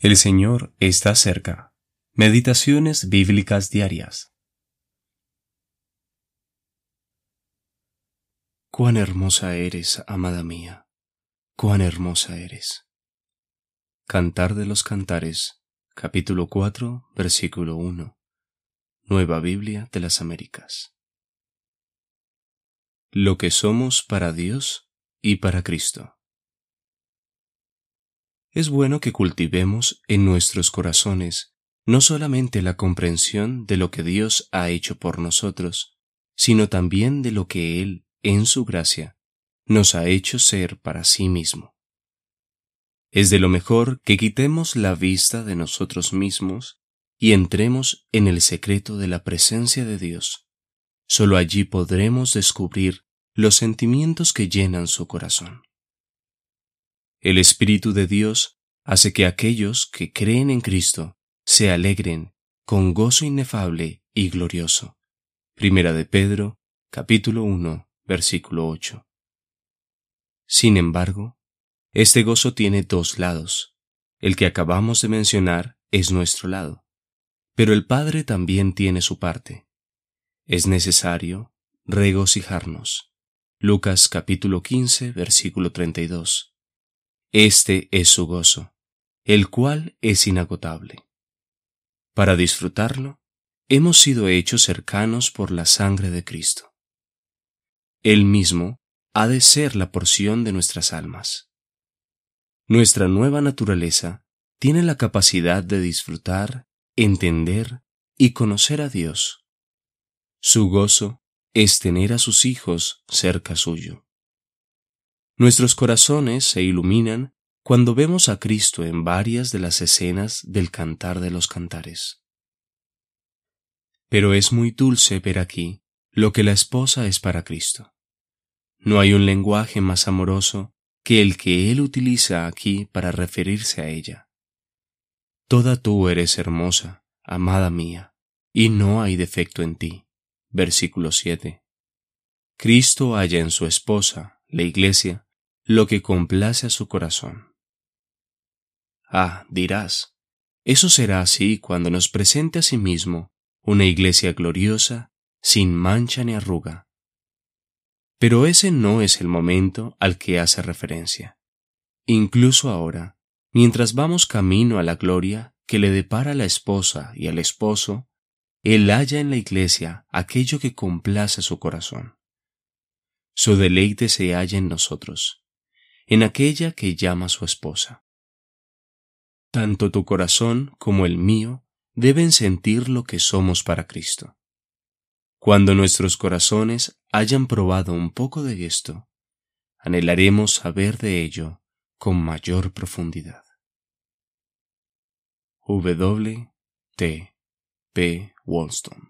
El Señor está cerca. Meditaciones bíblicas diarias. Cuán hermosa eres, amada mía, cuán hermosa eres. Cantar de los Cantares, capítulo 4, versículo 1. Nueva Biblia de las Américas. Lo que somos para Dios y para Cristo. Es bueno que cultivemos en nuestros corazones no solamente la comprensión de lo que Dios ha hecho por nosotros, sino también de lo que Él, en su gracia, nos ha hecho ser para sí mismo. Es de lo mejor que quitemos la vista de nosotros mismos y entremos en el secreto de la presencia de Dios. Solo allí podremos descubrir los sentimientos que llenan su corazón. El Espíritu de Dios hace que aquellos que creen en Cristo se alegren con gozo inefable y glorioso. Primera de Pedro, capítulo 1, versículo 8. Sin embargo, este gozo tiene dos lados. El que acabamos de mencionar es nuestro lado, pero el Padre también tiene su parte. Es necesario regocijarnos. Lucas capítulo 15, versículo 32. Este es su gozo, el cual es inagotable. Para disfrutarlo, hemos sido hechos cercanos por la sangre de Cristo. Él mismo ha de ser la porción de nuestras almas. Nuestra nueva naturaleza tiene la capacidad de disfrutar, entender y conocer a Dios. Su gozo es tener a sus hijos cerca suyo. Nuestros corazones se iluminan cuando vemos a Cristo en varias de las escenas del Cantar de los Cantares. Pero es muy dulce ver aquí lo que la esposa es para Cristo. No hay un lenguaje más amoroso que el que Él utiliza aquí para referirse a ella. Toda tú eres hermosa, amada mía, y no hay defecto en ti. Versículo 7. Cristo halla en su esposa, la iglesia, lo que complace a su corazón. Ah, dirás, eso será así cuando nos presente a sí mismo una iglesia gloriosa, sin mancha ni arruga. Pero ese no es el momento al que hace referencia. Incluso ahora, mientras vamos camino a la gloria que le depara a la esposa y al esposo, Él halla en la iglesia aquello que complace su corazón. Su deleite se halla en nosotros, en aquella que llama su esposa. Tanto tu corazón como el mío deben sentir lo que somos para Cristo. Cuando nuestros corazones hayan probado un poco de esto, anhelaremos saber de ello con mayor profundidad. W. T. P. Wollstone